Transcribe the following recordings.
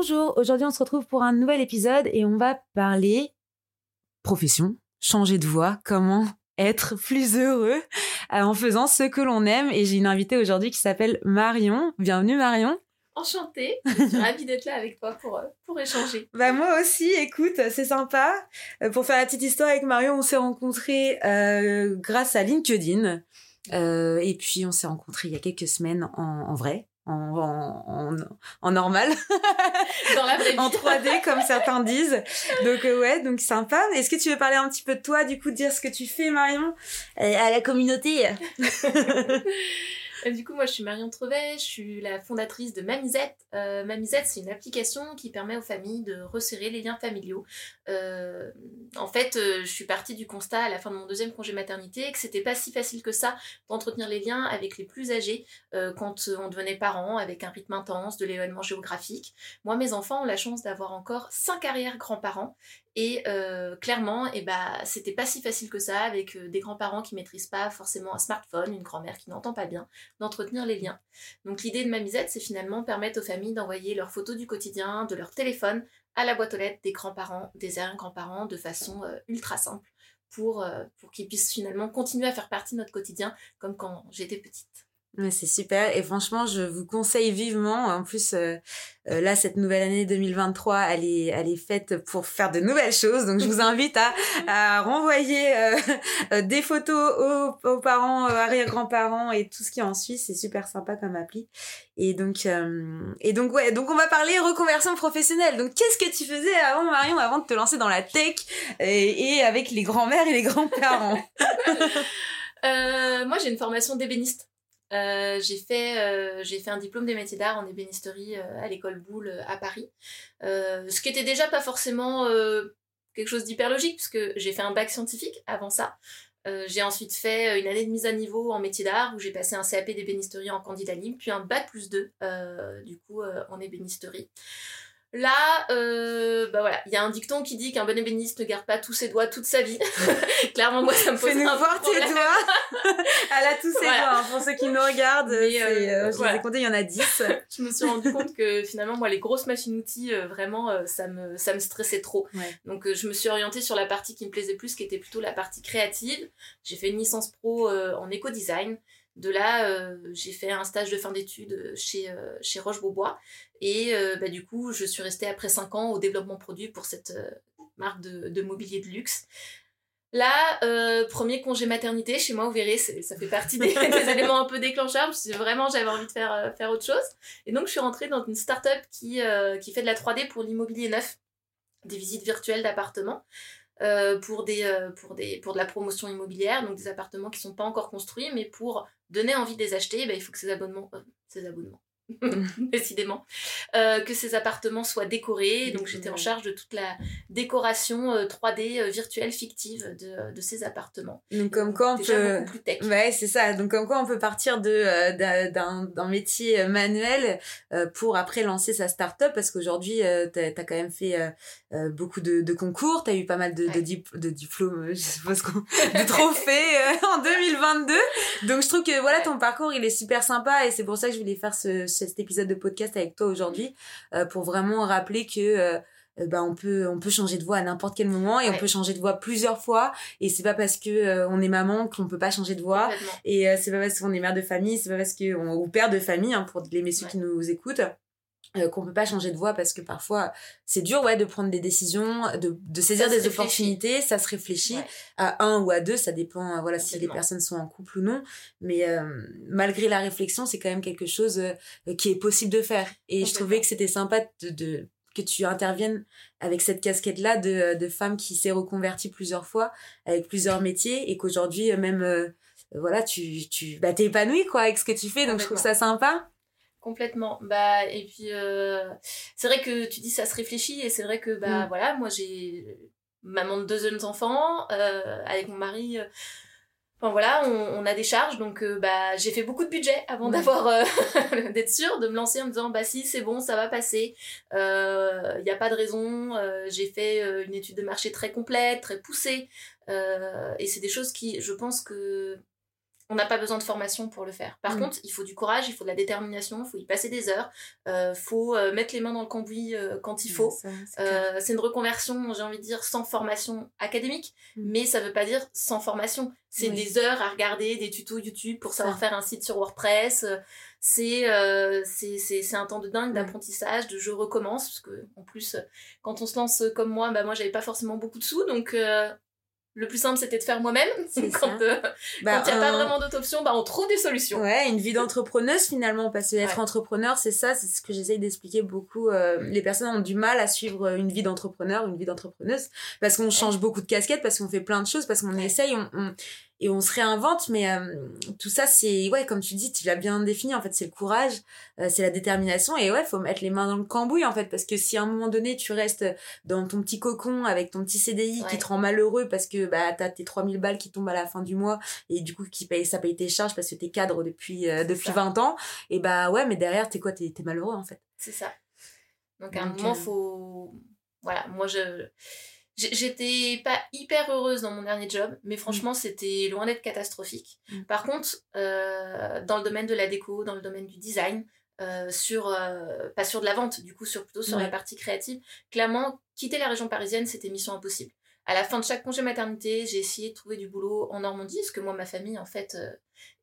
Bonjour, aujourd'hui on se retrouve pour un nouvel épisode et on va parler profession, changer de voie, comment être plus heureux euh, en faisant ce que l'on aime. Et j'ai une invitée aujourd'hui qui s'appelle Marion. Bienvenue Marion. Enchantée, je suis ravie d'être là avec toi pour, euh, pour échanger. Bah moi aussi, écoute, c'est sympa. Euh, pour faire la petite histoire avec Marion, on s'est rencontrés grâce à LinkedIn. et puis on s'est rencontrés il y a quelques semaines en vrai en, en, normal. Dans la vraie en 3D, comme certains disent. Donc, euh, ouais, donc sympa. Est-ce que tu veux parler un petit peu de toi, du coup, dire ce que tu fais, Marion, à la communauté du coup, moi, je suis Marion Trevet, je suis la fondatrice de Mamizette. Euh, Mamizette, c'est une application qui permet aux familles de resserrer les liens familiaux. Euh, en fait, euh, je suis partie du constat à la fin de mon deuxième congé maternité que c'était pas si facile que ça d'entretenir les liens avec les plus âgés quand on devenait parent, avec un rythme intense, de l'événement géographique. Moi, mes enfants ont la chance d'avoir encore cinq arrière-grands-parents et euh, clairement, et eh bah, c'était pas si facile que ça avec euh, des grands-parents qui maîtrisent pas forcément un smartphone, une grand-mère qui n'entend pas bien, d'entretenir les liens. Donc l'idée de Mamisette, c'est finalement permettre aux familles d'envoyer leurs photos du quotidien, de leur téléphone, à la boîte aux lettres des grands-parents, des arrière-grands-parents, de façon euh, ultra simple, pour, pour qu'ils puissent finalement continuer à faire partie de notre quotidien, comme quand j'étais petite. Ouais, c'est super. Et franchement je vous conseille vivement. En plus euh, euh, là cette nouvelle année 2023 elle est elle est faite pour faire de nouvelles choses. Donc je vous invite à, à renvoyer euh, des photos aux, aux parents arrière-grands-parents et tout ce qui en suit c'est super sympa comme appli. Et donc et donc ouais donc on va parler reconversion professionnelle. Donc qu'est-ce que tu faisais avant Marion avant de te lancer dans la tech et, et avec les grands-mères et les grands-parents? Moi j'ai une formation d'ébéniste euh, j'ai fait euh, j'ai fait un diplôme des métiers d'art en ébénisterie euh, à l'école Boulle à Paris. Ce qui était déjà pas forcément quelque chose d'hyper logique puisque j'ai fait un bac scientifique avant ça. J'ai ensuite fait une année de mise à niveau en métier d'art où j'ai passé un CAP d'ébénisterie en candidat libre puis un bac plus 2 du coup en ébénisterie Là, euh, bah voilà, il y a un dicton qui dit qu'un bon ébéniste ne garde pas tous ses doigts toute sa vie. Clairement, moi, ça me pose un voir tes doigts. Elle a tous ses doigts. Hein, pour ceux qui nous regardent, Mais, euh, euh, je ai compté, il y en a 10. je me suis rendu compte que finalement, moi, les grosses machines-outils, euh, vraiment, ça me ça me stressait trop. Donc, je me suis orientée sur la partie qui me plaisait plus, qui était plutôt la partie créative. J'ai fait une licence pro en éco-design. De là, euh, j'ai fait un stage de fin d'études chez, euh, Roche-Beaubois. Et euh, bah, du coup, je suis restée après 5 ans au développement produit pour cette marque de, mobilier de luxe. Là, premier congé maternité, chez moi, vous verrez, ça fait partie des, éléments un peu déclencheurs. vraiment, j'avais envie de faire, faire autre chose. Et donc, je suis rentrée dans une start-up qui, qui fait de la 3D pour l'immobilier neuf, des visites virtuelles d'appartements. Pour, des, pour, des, pour de la promotion immobilière, donc des appartements qui sont pas encore construits, mais pour donner envie de les acheter, bah, il faut que ces abonnements, euh, ces abonnements, décidément, euh, que ces appartements soient décorés. Donc j'étais en charge de toute la décoration 3D euh, virtuelle fictive de, de, ces appartements. Donc comme quoi on peut, plus tech. ouais c'est ça. Donc comme quoi on peut partir de d'un métier manuel pour après lancer sa start-up parce qu'aujourd'hui tu as, quand même fait beaucoup de, de concours, tu as eu pas mal de, de, de diplômes, je suppose de trophées en 2022. Donc je trouve que voilà ton parcours il est super sympa et c'est pour ça que je voulais faire ce cet épisode de podcast avec toi aujourd'hui euh, pour vraiment rappeler que euh, euh, bah on peut on peut changer de voix à n'importe quel moment et on peut changer de voix plusieurs fois. Et c'est pas parce que on est maman qu'on peut pas changer de voix. Et c'est pas parce qu'on est mère de famille c'est pas parce qu'on ou père de famille hein, pour les messieurs qui nous écoutent euh, qu'on peut pas changer de voie parce que parfois c'est dur ouais de prendre des décisions de, de saisir des opportunités ça se réfléchit à un ou à deux ça dépend euh, voilà si les personnes sont en couple ou non. Mais euh, malgré la réflexion c'est quand même quelque chose qui est possible de faire. Et je trouvais que c'était sympa de, de, que tu interviennes avec cette casquette là de, de femme qui s'est reconvertie plusieurs fois avec plusieurs métiers et qu'aujourd'hui même voilà, tu, tu bah, t'es épanoui, quoi, avec ce que tu fais, donc je trouve ça sympa. Complètement. Bah, et puis, c'est vrai que tu dis ça se réfléchit, et c'est vrai que, bah, mm. voilà, moi, j'ai maman de deux jeunes enfants, avec mon mari Enfin voilà, on, a des charges, donc euh, bah j'ai fait beaucoup de budget avant d'avoir euh, d'être sûre de me lancer en me disant bah si c'est bon, ça va passer. Il euh, n'y a pas de raison. j'ai fait une étude de marché très complète, très poussée, et c'est des choses qui, je pense que on n'a pas besoin de formation pour le faire. Par mm. contre, il faut du courage, il faut de la détermination, il faut y passer des heures, il euh, faut euh, mettre les mains dans le cambouis euh, quand il faut. c'est une reconversion, j'ai envie de dire, sans formation académique, mm. mais ça veut pas dire sans formation. C'est des heures à regarder, des tutos YouTube pour savoir faire un site sur WordPress. C'est c'est un temps de dingue d'apprentissage, de je recommence, parce que en plus, quand on se lance comme moi, bah moi j'avais pas forcément beaucoup de sous, donc le plus simple c'était de faire moi-même. Quand euh, bah, il n'y a pas vraiment d'autres options bah on trouve des solutions. Ouais une vie d'entrepreneuse finalement parce que être entrepreneur c'est ça c'est ce que j'essaye d'expliquer beaucoup euh, les personnes ont du mal à suivre une vie d'entrepreneur une vie d'entrepreneuse parce qu'on change beaucoup de casquettes parce qu'on fait plein de choses parce qu'on essaye on et on se réinvente mais euh, tout ça c'est ouais comme tu dis tu l'as bien défini en fait c'est le courage euh, c'est la détermination et ouais faut mettre les mains dans le cambouis en fait parce que si à un moment donné tu restes dans ton petit cocon avec ton petit CDI qui te rend malheureux parce que bah t'as tes 3000 balles qui tombent à la fin du mois et du coup qui paye ça paye tes charges parce que t'es cadre depuis euh, depuis 20 ans et bah ouais mais derrière t'es quoi? T'es es malheureux en fait. C'est ça. Donc à un moment faut voilà moi je J'étais pas hyper heureuse dans mon dernier job, mais mm. franchement, c'était loin d'être catastrophique. Mm. Par contre, euh, dans le domaine de la déco, dans le domaine du design, euh, sur euh, pas sur de la vente, du coup, sur plutôt sur la partie créative, clairement, quitter la région parisienne, c'était mission impossible. À la fin de chaque congé maternité, j'ai essayé de trouver du boulot en Normandie, parce que moi, ma famille, en fait,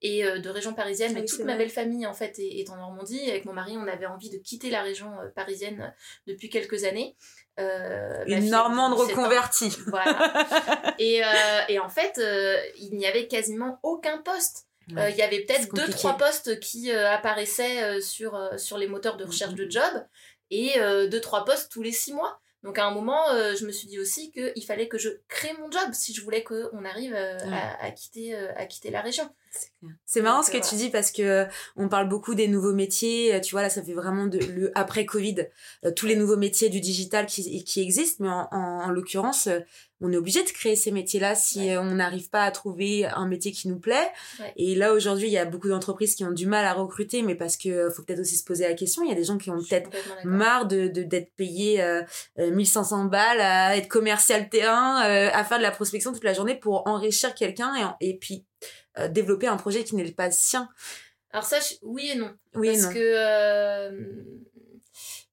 est de région parisienne, mais toute ma belle famille, en fait, est, est, en Normandie. Avec mon mari, on avait envie de quitter la région parisienne depuis quelques années. Euh, une Normande reconvertie. Voilà. et, euh, et, en fait, euh, il n'y avait quasiment aucun poste. Euh, il y avait peut-être deux, trois postes qui apparaissaient sur, sur les moteurs de recherche de job et deux, trois postes tous les six mois. Donc à un moment, je me suis dit aussi qu'il fallait que je crée mon job si je voulais qu'on arrive à, à, quitter, à quitter la région. C'est marrant ce que tu dis parce que on parle beaucoup des nouveaux métiers. Tu vois là, ça fait vraiment de, le après Covid, tous les nouveaux métiers du digital qui, qui existent. Mais en, en, l'occurrence, on est obligé de créer ces métiers-là si on n'arrive pas à trouver un métier qui nous plaît. Et là aujourd'hui, il y a beaucoup d'entreprises qui ont du mal à recruter, mais parce que faut peut-être aussi se poser la question. Il y a des gens qui ont peut-être marre de d'être payés euh, 1500 balles à être commercial terrain, à faire de la prospection toute la journée pour enrichir quelqu'un et, et puis euh, développer un projet qui n'est pas sien Alors ça, oui et non. Oui parce que euh,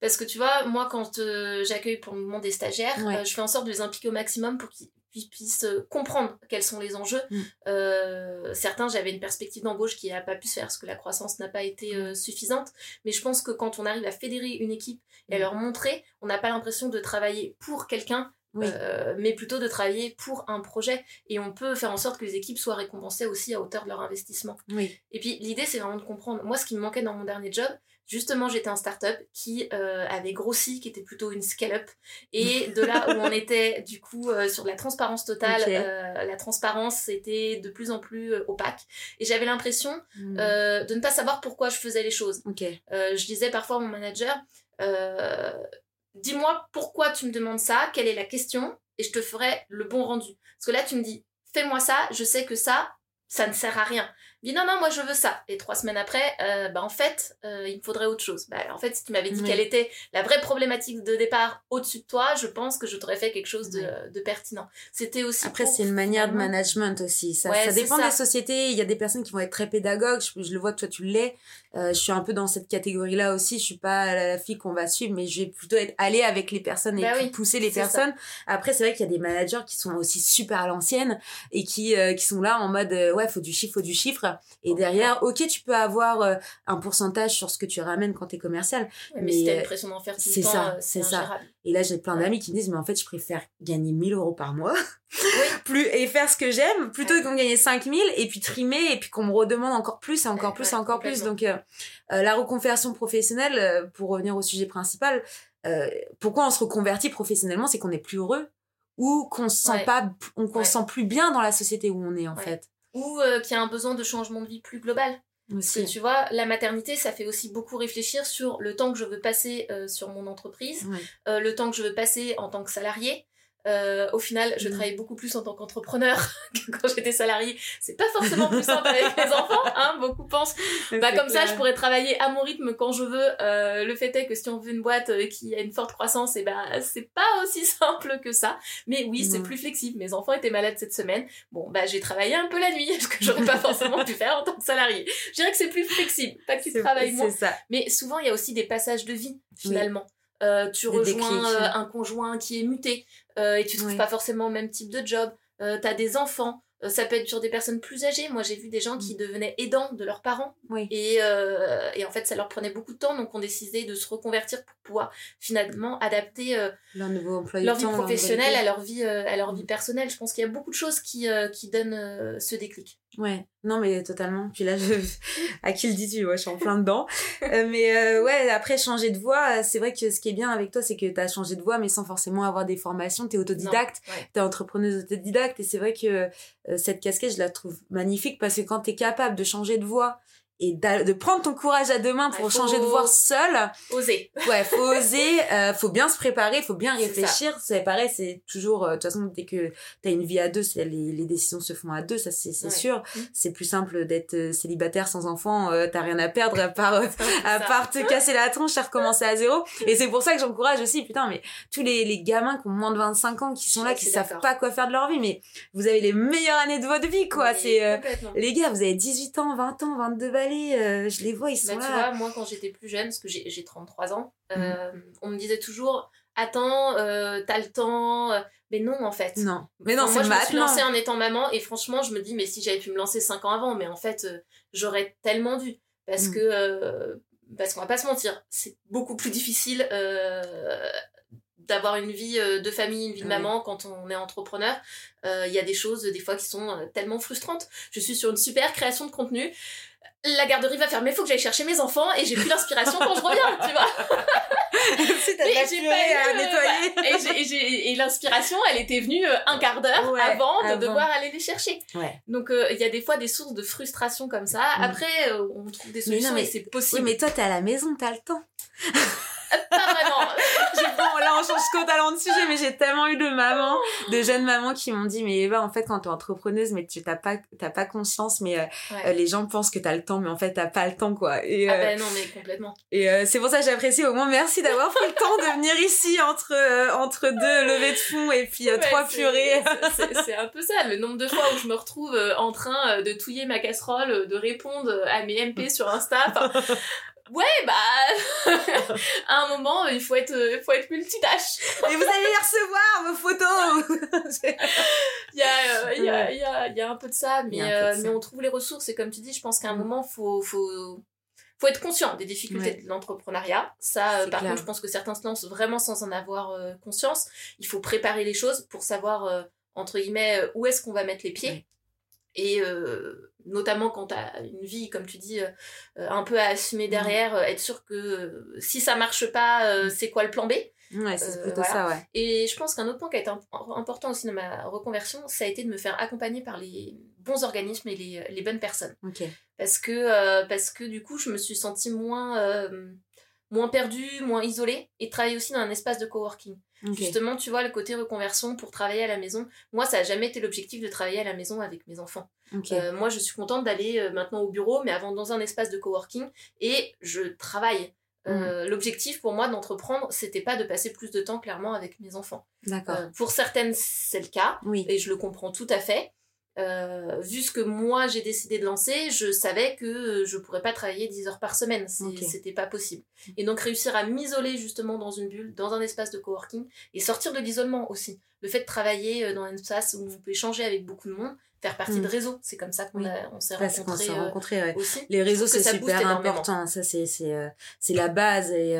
parce que tu vois, moi quand euh, j'accueille pour le moment des stagiaires, je fais en sorte de les impliquer au maximum pour qu'ils puissent comprendre quels sont les enjeux. Mm. certains, j'avais une perspective d'embauche qui n'a pas pu se faire parce que la croissance n'a pas été mm. suffisante. Mais je pense que quand on arrive à fédérer une équipe et à mm. leur montrer, on n'a pas l'impression de travailler pour quelqu'un, euh, mais plutôt de travailler pour un projet. Et on peut faire en sorte que les équipes soient récompensées aussi à hauteur de leur investissement. Oui. Et puis l'idée, c'est vraiment de comprendre. Moi, ce qui me manquait dans mon dernier job, justement, j'étais un startup qui euh, avait grossi, qui était plutôt une scale-up. Et de là où on était, du coup, euh, sur la transparence totale, la transparence était de plus en plus opaque. Et j'avais l'impression hmm. de ne pas savoir pourquoi je faisais les choses. je disais parfois à mon manager, dis-moi pourquoi tu me demandes ça, quelle est la question, et je te ferai le bon rendu. Parce que là, tu me dis, fais-moi ça, je sais que ça, ça ne sert à rien dit non non moi je veux ça. Et trois semaines après euh, bah en fait euh, il me faudrait autre chose. Bah en fait si tu m'avais dit quelle était la vraie problématique de départ au-dessus de toi je pense que je t'aurais fait quelque chose de, de pertinent. C'était aussi après c'est une manière de management aussi. Ça, ça dépend des sociétés il y a des personnes qui vont être très pédagogues. Je, le vois toi tu l'es. Euh, je suis un peu dans cette catégorie là aussi. Je suis pas la, fille qu'on va suivre mais je vais plutôt être aller avec les personnes et bah pousser les personnes. Après c'est vrai qu'il y a des managers qui sont aussi super à l'ancienne et qui qui sont là en mode ouais faut du chiffre faut du chiffre et derrière, ok, tu peux avoir euh, un pourcentage sur ce que tu ramènes quand tu es commercial. mais, si t'as une pression d'en faire tout le temps, ça, c'est ça. Et là, j'ai plein d'amis qui me disent, mais en fait, je préfère gagner 1000 euros par mois plus et faire ce que j'aime plutôt que qu'on gagne 5000 et puis trimer et puis qu'on me redemande encore plus et encore plus et encore plus. Donc, euh, euh, la reconversion professionnelle, pour revenir au sujet principal, pourquoi on se reconvertit professionnellement, c'est qu'on est plus heureux ou qu'on se sent pas, on qu'on se sent plus bien dans la société où on est en fait. Ou qui a un besoin de changement de vie plus global. Aussi. tu vois, la maternité, ça fait aussi beaucoup réfléchir sur le temps que je veux passer sur mon entreprise, le temps que je veux passer en tant que salarié, euh, au final, je mmh. travaille beaucoup plus en tant qu'entrepreneur que quand j'étais salariée. C'est pas forcément plus simple avec les enfants, hein. Beaucoup pensent, bah comme ça, je pourrais travailler à mon rythme quand je veux. Euh, le fait est que si on veut une boîte euh, qui a une forte croissance, et eh bah c'est pas aussi simple que ça. Mais oui, c'est plus flexible. Mes enfants étaient malades cette semaine. Bon, bah j'ai travaillé un peu la nuit, ce que j'aurais pas forcément pu faire en tant que salarié. Je dirais que c'est plus flexible, pas que tu travailles moins. Ça. Mais souvent, il y a aussi des passages de vie finalement. Euh, tu rejoins euh, un conjoint qui est muté euh, et tu trouves pas forcément le même type de job. Tu as des enfants, ça peut être sur des personnes plus âgées. Moi, j'ai vu des gens qui mm. devenaient aidants de leurs parents. Et, et, en fait, ça leur prenait beaucoup de temps. Donc, on décidait de se reconvertir pour pouvoir finalement adapter leur, nouveau leur vie professionnelle à leur vie, à leur vie mm. personnelle. Je pense qu'il y a beaucoup de choses qui, qui donnent ce déclic. Ouais, non mais totalement. Puis là, je... à qui le dis-tu? Ouais, je suis en plein dedans. euh, mais euh, ouais, après changer de voix, c'est vrai que ce qui est bien avec toi, c'est que tu as changé de voix, mais sans forcément avoir des formations. Tu es autodidacte, tu es entrepreneuse autodidacte, et c'est vrai que euh, cette casquette, je la trouve magnifique parce que quand tu es capable de changer de voix et de prendre ton courage à deux mains pour changer de voix seul. Oser. Ouais, faut oser, euh, faut bien se préparer, faut bien réfléchir. C'est pareil, c'est toujours, euh, de toute façon, dès que t'as une vie à deux, les, les décisions se font à deux, ça c'est sûr. Mmh. C'est plus simple d'être euh, célibataire sans enfant, euh, t'as rien à perdre à part, à part te casser la tronche et recommencer à zéro. Et c'est pour ça que j'encourage aussi, putain, mais tous les, les gamins qui ont moins de 25 ans, qui sont là, qui savent pas quoi faire de leur vie, mais vous avez les meilleures années de votre vie, quoi. C'est, les gars, vous avez 18 ans, 20 ans, 22 euh, je les vois, ils sont bah, là. Tu vois, moi, quand j'étais plus jeune, parce que j'ai 33 ans, mm. euh, on me disait toujours Attends, euh, t'as le temps. Mais non, en fait. Non. Mais non, moi, je me suis lancée en étant maman et franchement, je me dis Mais si j'avais pu me lancer 5 ans avant, mais en fait, j'aurais tellement dû. Parce mm. que. parce qu'on va pas se mentir, c'est beaucoup plus difficile d'avoir une vie de famille, une vie de maman quand on est entrepreneur. Il y a des choses des fois qui sont tellement frustrantes. Je suis sur une super création de contenu la garderie va fermer, faut que j'aille chercher mes enfants et j'ai plus l'inspiration quand je reviens, tu vois. si t'as à nettoyer. et, l'inspiration, elle était venue euh, un quart d'heure avant, de devoir aller les chercher. Donc euh, il y a des fois des sources de frustration comme ça. Mm. Après, euh, on trouve des solutions mais, c'est possible. Oui, mais toi, t'es à la maison, t'as le temps. pas vraiment. on change totalement de sujet, mais j'ai tellement eu de mamans, de jeunes mamans qui m'ont dit, mais Eva, en fait, quand t'es entrepreneuse, mais tu t'as pas, t'as pas conscience, mais euh, euh, les gens pensent que t'as le temps, mais en fait, t'as pas le temps, quoi. Et, ah euh, ben non, mais complètement. Et c'est pour ça que j'apprécie au moins, merci d'avoir pris le temps de venir ici entre, entre deux levées de fonds et puis trois purées. C'est un peu ça, le nombre de fois où je me retrouve en train de touiller ma casserole, de répondre à mes MP sur Insta. Ouais, bah, à un moment, il faut être, il faut être multitâche. Et vous allez les recevoir, vos photos. il, y a, il, y a, il, y a, il y a un peu de ça, mais, euh, mais on trouve les ressources. Et comme tu dis, je pense qu'à un mm. moment, faut, faut, faut être conscient des difficultés de l'entrepreneuriat. Ça, euh, par contre, je pense que certains se lancent vraiment sans en avoir euh, conscience. Il faut préparer les choses pour savoir, entre guillemets, où est-ce qu'on va mettre les pieds. Et notamment quand tu as une vie, comme tu dis, euh, un peu à assumer mmh. derrière, euh, être sûr que euh, si ça marche pas, mmh. c'est quoi le plan B? Ouais, c'est plutôt ça, ouais. Et je pense qu'un autre point qui a été important aussi dans ma reconversion, ça a été de me faire accompagner par les bons organismes et les, les bonnes personnes. Parce, que, parce que du coup, je me suis sentie moins, moins perdue, moins isolée et travailler aussi dans un espace de coworking. Justement, tu vois, le côté reconversion pour travailler à la maison. Moi, ça n'a jamais été l'objectif de travailler à la maison avec mes enfants. Euh, moi, je suis contente d'aller euh, maintenant au bureau, mais avant dans un espace de coworking et je travaille. Euh, mm. L'objectif pour moi d'entreprendre, c'était pas de passer plus de temps clairement avec mes enfants. D'accord. pour certaines, c'est le cas, oui. et je le comprends tout à fait. Euh, vu ce que moi j'ai décidé de lancer, je savais que je pourrais pas travailler 10 heures par semaine, c'était pas possible. Et donc réussir à m'isoler justement dans une bulle, dans un espace de coworking et sortir de l'isolement aussi. Le fait de travailler euh, dans un espace où on peut échanger avec beaucoup de monde, faire partie de mm. réseaux, c'est comme ça qu'on on s'est rencontrés, euh, aussi. Les réseaux c'est super important, ça c'est c'est la base et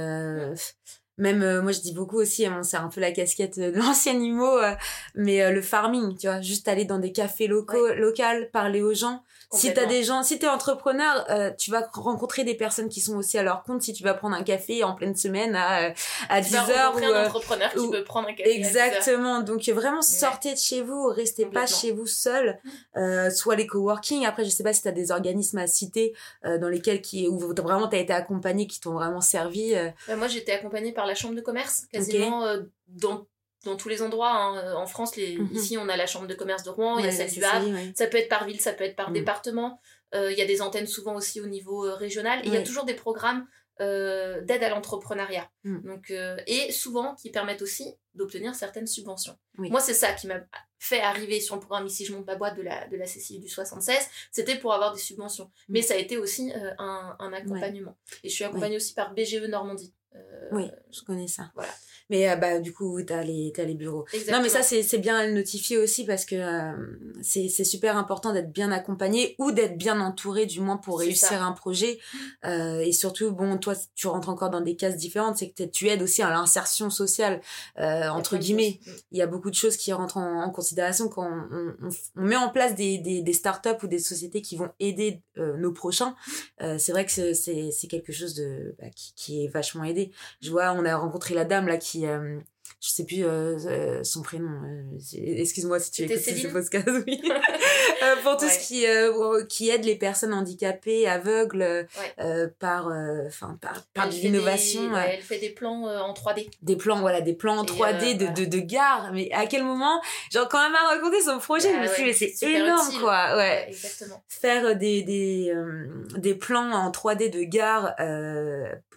même euh, moi je dis beaucoup aussi hein, c'est un peu la casquette de l'ancien IMO euh, mais euh, le farming tu vois juste aller dans des cafés locaux local parler aux gens Si t'as des gens, si t'es entrepreneur, euh, tu vas rencontrer des personnes qui sont aussi à leur compte. Si tu vas prendre un café en pleine semaine à à 10 heures ou un entrepreneur qui veut prendre un café. Exactement. Donc vraiment sortez de chez vous, restez pas chez vous seul. Euh, soit les coworking. Après je sais pas si t'as des organismes à citer dans lesquels qui où vraiment t'as été accompagné qui t'ont vraiment servi. Bah, moi j'étais accompagnée par la chambre de commerce quasiment dans dans tous les endroits. Hein. Euh, en France, les, mhm. ici, on a la chambre de commerce de Rouen, il y a celle du Havre. Ça peut être par ville, ça peut être par mhm. département. Euh, il y a des antennes souvent aussi au niveau euh, régional. il y a toujours des programmes d'aide à l'entrepreneuriat. Mhm. Donc, et souvent qui permettent aussi d'obtenir certaines subventions. Moi, c'est ça qui m'a fait arriver sur le programme Ici, je monte ma boîte de la, de la CCI du 76. C'était pour avoir des subventions. Mais ça a été aussi un, un, accompagnement. Et je suis accompagnée aussi par BGE Normandie. Oui, je connais ça. Voilà. Mais euh, bah, du coup, tu as, les, as les bureaux. Non, mais ça, c'est bien à le notifier aussi parce que euh, c'est super important d'être bien accompagné ou d'être bien entouré, du moins, pour réussir un projet. Euh, et surtout, bon, toi, tu rentres encore dans des cases différentes, c'est que tu aides aussi à l'insertion sociale, entre guillemets. Mm. Il y a beaucoup de choses qui rentrent en, considération quand on, on, met en place des, des, des startups ou des sociétés qui vont aider nos prochains. c'est vrai que c'est quelque chose de, bah, qui, qui est vachement aidé. Je vois, on a rencontré la dame là qui euh, je sais plus euh, euh, son prénom. Excuse-moi si tu écoutes ce podcast, oui. pour tout ce qui qui aide les personnes handicapées, aveugles, par enfin par, par l'innovation. elle fait des plans en 3D. Des plans, voilà, des plans en 3D de, de, de gare. Mais à quel moment, genre quand elle m'a raconté son projet, je me suis dit mais c'est énorme quoi. Ouais. exactement. Faire des des des plans en 3D de gare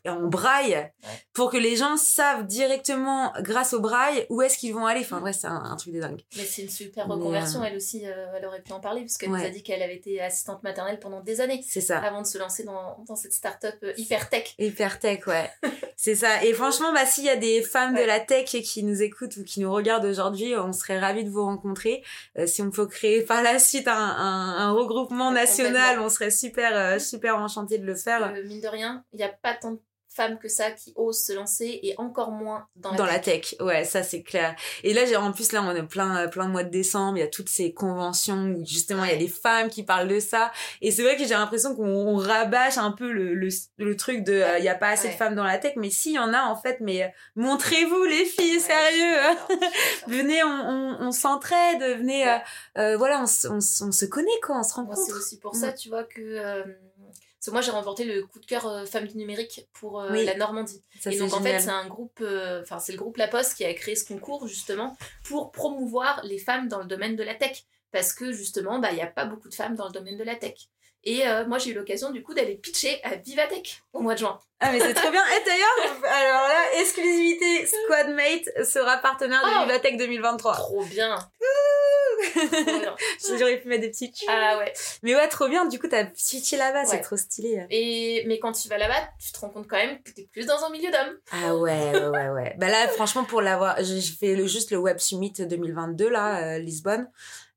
en braille pour que les gens savent directement grâce au braille où est-ce qu'ils vont aller. Enfin, vrai, c'est un, truc de dingue. Mais c'est une super reconversion. Euh, elle aussi, euh, elle aurait pu en parler parce qu'elle nous a dit qu'elle avait été assistante maternelle pendant des années. C'est ça. Avant de se lancer dans, dans cette start-up euh, hyper tech. Hyper tech, ouais. c'est ça. Et franchement, bah, s'il y a des femmes de la tech qui nous écoutent ou qui nous regardent aujourd'hui, on serait ravis de vous rencontrer. si on peut créer par la suite un, un, regroupement national, on serait super, super enchanté de le faire. mine de rien, il n'y a pas tant de femmes que ça qui osent se lancer et encore moins dans la dans tech. la tech. ouais ça c'est clair. Et là j'ai en plus là on est plein plein de mois de décembre il y a toutes ces conventions où justement il y a des femmes qui parlent de ça. Et c'est vrai que j'ai l'impression qu'on rabâche un peu le, le, le truc de euh, il y a pas assez de femmes dans la tech. Mais si y en a en fait mais euh, montrez-vous les filles sérieux. venez on, on, on s'entraide venez euh, voilà on, on, on, se connaît quoi on se rencontre c'est aussi pour ça mm. tu vois que moi, j'ai remporté le coup de cœur euh, Femmes du numérique pour euh, la Normandie. et donc, en fait, c'est un groupe, euh, enfin, c'est le groupe La Poste qui a créé ce concours, justement, pour promouvoir les femmes dans le domaine de la tech. Parce que, justement, bah, il n'y a pas beaucoup de femmes dans le domaine de la tech. Et moi, j'ai eu l'occasion, du coup, d'aller pitcher à Vivatech au mois de juin. Ah, mais c'est trop bien. Et d'ailleurs, alors là, exclusivité, Squadmate sera partenaire de oh Vivatech 2023. Trop bien. J'aurais pu mettre des petites Ah ouais. Mais ouais, trop bien. Du coup, t'as switché là-bas, c'est trop stylé. Et, mais quand tu vas là-bas, tu te rends compte quand même que t'es plus dans un milieu d'hommes. Ah ouais, ouais, ouais, ouais. bah là, franchement, pour l'avoir, j'ai fait le, juste le Web Summit 2022, là, euh, Lisbonne.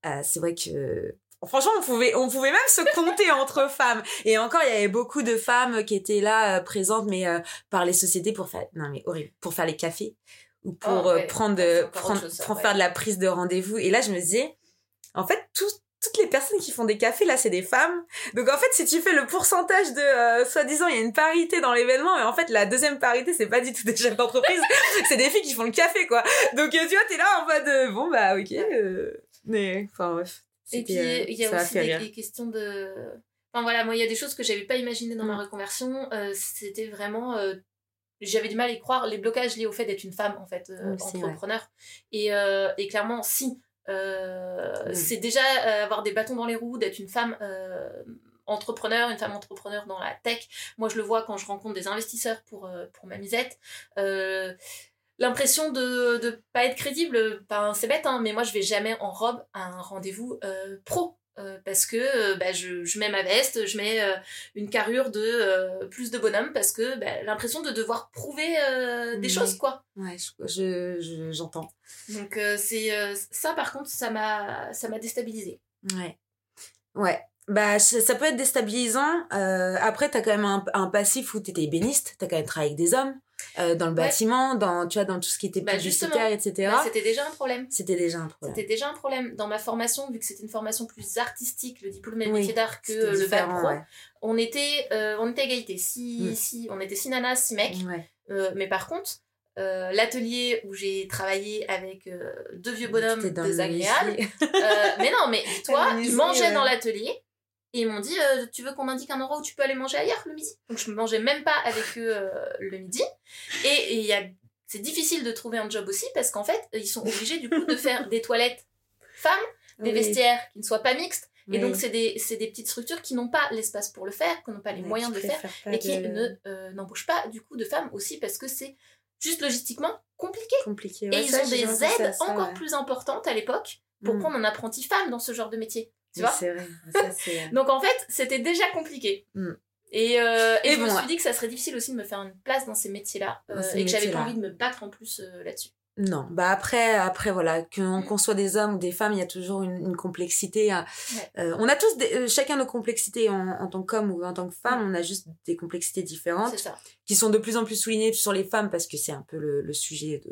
Euh, c'est vrai que Franchement, on pouvait, on pouvait même se compter entre femmes. Et encore, il y avait beaucoup de femmes qui étaient là, euh, présentes, mais par les sociétés pour faire, non mais horrible, pour faire les cafés ou pour oh, prendre, prendre, pour faire de la prise de rendez-vous. Et là, je me disais, en fait, toutes les personnes qui font des cafés, là, c'est des femmes. Donc, en fait, si tu fais le pourcentage de, euh, soi-disant, il y a une parité dans l'événement, mais en fait, la deuxième parité, c'est pas du tout des chefs d'entreprise, c'est des filles qui font le café, quoi. Donc, euh, tu vois, t'es là en mode, euh, bon, bah, ok. mais, enfin, bref. Et puis, il y a aussi des, questions de... Enfin, voilà, moi, il y a des choses que j'avais pas imaginées dans ma mm. reconversion. C'était vraiment j'avais du mal à y croire les blocages liés au fait d'être une femme en fait entrepreneur et, et clairement si euh. C'est déjà euh, avoir des bâtons dans les roues, d'être une femme euh, entrepreneur, une femme entrepreneur dans la tech. Moi, je le vois quand je rencontre des investisseurs pour, pour ma misette. L'impression de ne pas être crédible, ben, c'est bête, hein, mais moi, je vais jamais en robe à un rendez-vous pro. Euh, parce que euh, bah, je, je, mets ma veste, je mets euh, une carrure de plus de bonhomme parce que bah, l'impression de devoir prouver des choses quoi. Ouais, je, j'entends. Donc c'est ça par contre ça m'a ça m'a déstabilisé. Ouais. Ouais. Bah ça, peut être déstabilisant. après t'as quand même un, un passif où t'étais ébéniste, t'as quand même travaillé avec des hommes. Euh, dans le bâtiment, dans, tu vois, dans tout ce qui était bah, publicitaire, etc. Bah, c'était déjà un problème. C'était déjà un problème. C'était déjà un problème. Dans ma formation, vu que c'était une formation plus artistique, le diplôme et métier d'art que le bac pro, on était, euh, on était égalité. Si, mm. si, on était six nanas, six mecs. Euh, mais par contre, euh, l'atelier où j'ai travaillé avec euh, deux vieux bonhommes désagréables. mais non, mais toi, ils mangeaient dans l'atelier et ils m'ont dit Tu veux qu'on indique un endroit où tu peux aller manger ailleurs le midi? Donc je ne mangeais même pas avec eux le midi. Et il y a c'est difficile de trouver un job aussi parce qu'en fait, ils sont obligés du coup de faire des toilettes femmes, des vestiaires qui ne soient pas mixtes, et donc, c'est des, des, petites structures qui n'ont pas l'espace pour le faire, qui n'ont pas les moyens de le faire, et qui ne euh, n'embauchent pas du coup de femmes aussi parce que c'est juste logistiquement compliqué. compliqué et ils ont des aides encore plus importantes à l'époque pour mm. prendre un apprenti femme dans ce genre de métier. Tu vois vrai. Donc en fait, c'était déjà compliqué. Mm. Et, euh, et, je me suis dit que ça serait difficile aussi de me faire une place dans ces métiers-là et que j'avais pas envie de me battre en plus là-dessus. Non, bah après, après voilà, qu'on mm. soit des hommes ou des femmes, il y a toujours une, complexité. Hein. Euh, on a tous euh, chacun nos complexités en, en tant qu'homme ou en tant que femme, mm. on a juste des complexités différentes qui sont de plus en plus soulignées sur les femmes parce que c'est un peu le, le sujet de,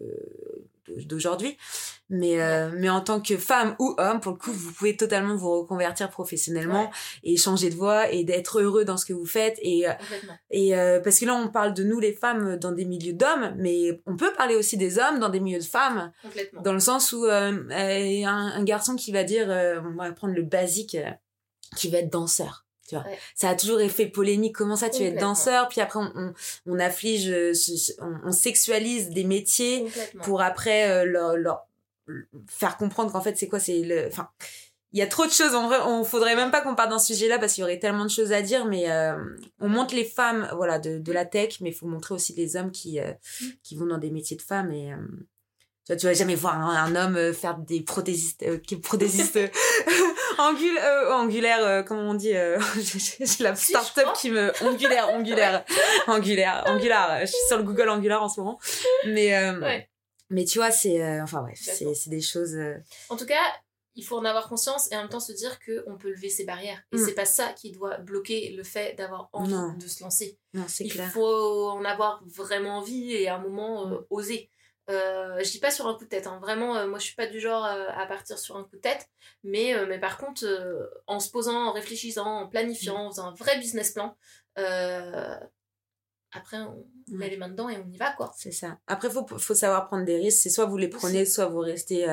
d'aujourd'hui. Mais, euh, mais en tant que femme ou homme, pour le coup, vous pouvez totalement vous reconvertir professionnellement et changer de voie et d'être heureux dans ce que vous faites. Et, euh, et euh, parce que là, on parle de nous, les femmes, dans des milieux d'hommes, mais on peut parler aussi des hommes dans des milieux de femmes. Dans le sens où un, un, garçon qui va dire, on va prendre le basique, qui va être danseur. Tu vois. Ça a toujours fait polémique. Comment ça, tu es danseur, puis après on, on, afflige, euh, on, sexualise des métiers pour après euh, leur, leur, faire comprendre qu'en fait c'est quoi, c'est le, enfin, il y a trop de choses. En vrai, on faudrait même pas qu'on parte dans ce sujet-là parce qu'il y aurait tellement de choses à dire. Mais euh, on montre les femmes, voilà, de, de la tech, mais il faut montrer aussi les hommes qui mm. qui vont dans des métiers de femmes et tu vois, tu vas jamais voir un, homme euh, faire des prothésistes, euh, prothésistes euh, angul, euh, angulaires, euh, comment on dit J'ai la start-up qui me angulaire, angulaire, angulaire, angulaire. Je suis sur le Google Angular en ce moment, mais mais tu vois, c'est enfin ouais, c'est des choses. En tout cas, il faut en avoir conscience et en même temps se dire que on peut lever ses barrières et mm. c'est pas ça qui doit bloquer le fait d'avoir envie de se lancer. Non, c'est clair. Il faut en avoir vraiment envie et à un moment mm. oser. Euh, je dis pas sur un coup de tête, hein. vraiment, euh, moi je suis pas du genre euh, à partir sur un coup de tête, mais, euh, mais par contre, en se posant, en réfléchissant, en planifiant, en faisant un vrai business plan, après on met les mains dedans et on y va quoi. C'est ça. Après, faut, faut savoir prendre des risques, c'est soit vous les prenez, soit vous restez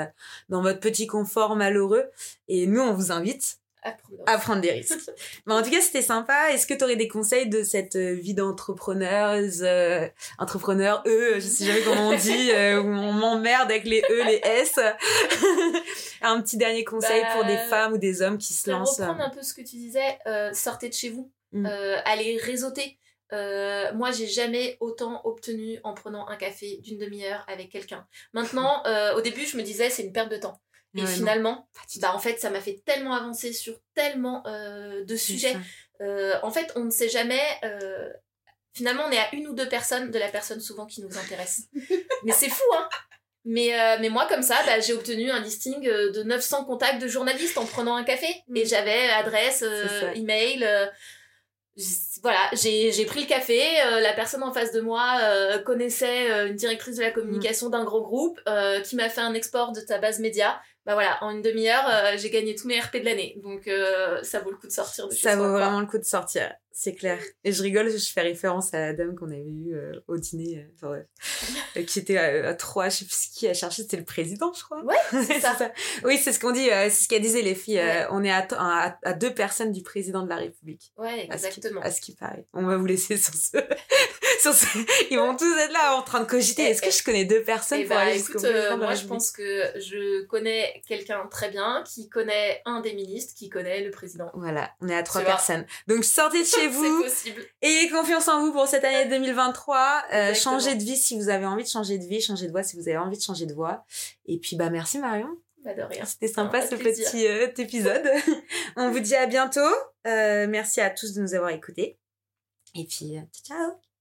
dans votre petit confort malheureux, et nous on vous invite à prendre, des risques. Mais en tout cas, c'était sympa. Est-ce que tu aurais des conseils de cette euh, vie d'entrepreneuse, euh, entrepreneur, E, je sais jamais comment on dit, euh, où on m'emmerde avec les E, les S? un petit dernier conseil pour des bah, femmes ou des hommes qui se lancent. Reprendre un peu ce que tu disais, sortez de chez vous, mm. allez réseauter. moi, j'ai jamais autant obtenu en prenant un café d'une demi-heure avec quelqu'un. Maintenant, au début, je me disais c'est une perte de temps. Et finalement, bah, en fait, ça m'a fait tellement avancer sur tellement euh, de sujets. Euh, en fait, on ne sait jamais. Euh, finalement, on est à une ou deux personnes de la personne souvent qui nous intéresse. mais c'est fou, hein mais, mais moi, comme ça, bah, j'ai obtenu un listing de 900 contacts de journalistes en prenant un café. Et mm. j'avais adresse, email voilà, j'ai pris le café, la personne en face de moi connaissait une directrice de la communication d'un gros groupe qui m'a fait un export de ta base média bah voilà, en une demi-heure, euh, j'ai gagné tous mes RP de l'année. Donc euh, ça vaut le coup de sortir de Ça vaut vraiment le coup de sortir, c'est clair. Et je rigole, je fais référence à la dame qu'on avait eue euh, au dîner, qui était à, trois, je sais plus qui a cherché, c'était le président, je crois. Ouais, c'est ça. Oui, c'est ce qu'on dit, c'est ce qu'elle disait les filles. on est à, à, deux personnes du président de la République. Ouais, exactement. À ce qui, paraît. On va vous laisser sur ce... sur ce... Ils vont tous être là en train de cogiter. Est-ce que je connais deux personnes eh pour bah, écoute, moi je pense que je connais quelqu'un très bien qui connaît un des ministres, qui connaît le président. Voilà, on est à trois personnes. Donc sortez de chez vous. possible. Ayez confiance en vous pour cette année 2023. Euh, changez de vie si vous avez envie de changer de vie, changez de voix si vous avez envie de changer de voix. Et puis bah merci Marion. Bah de rien. C'était sympa ce petit euh, épisode. on vous dit à bientôt. Euh, merci à tous de nous avoir écoutés. Et puis ciao.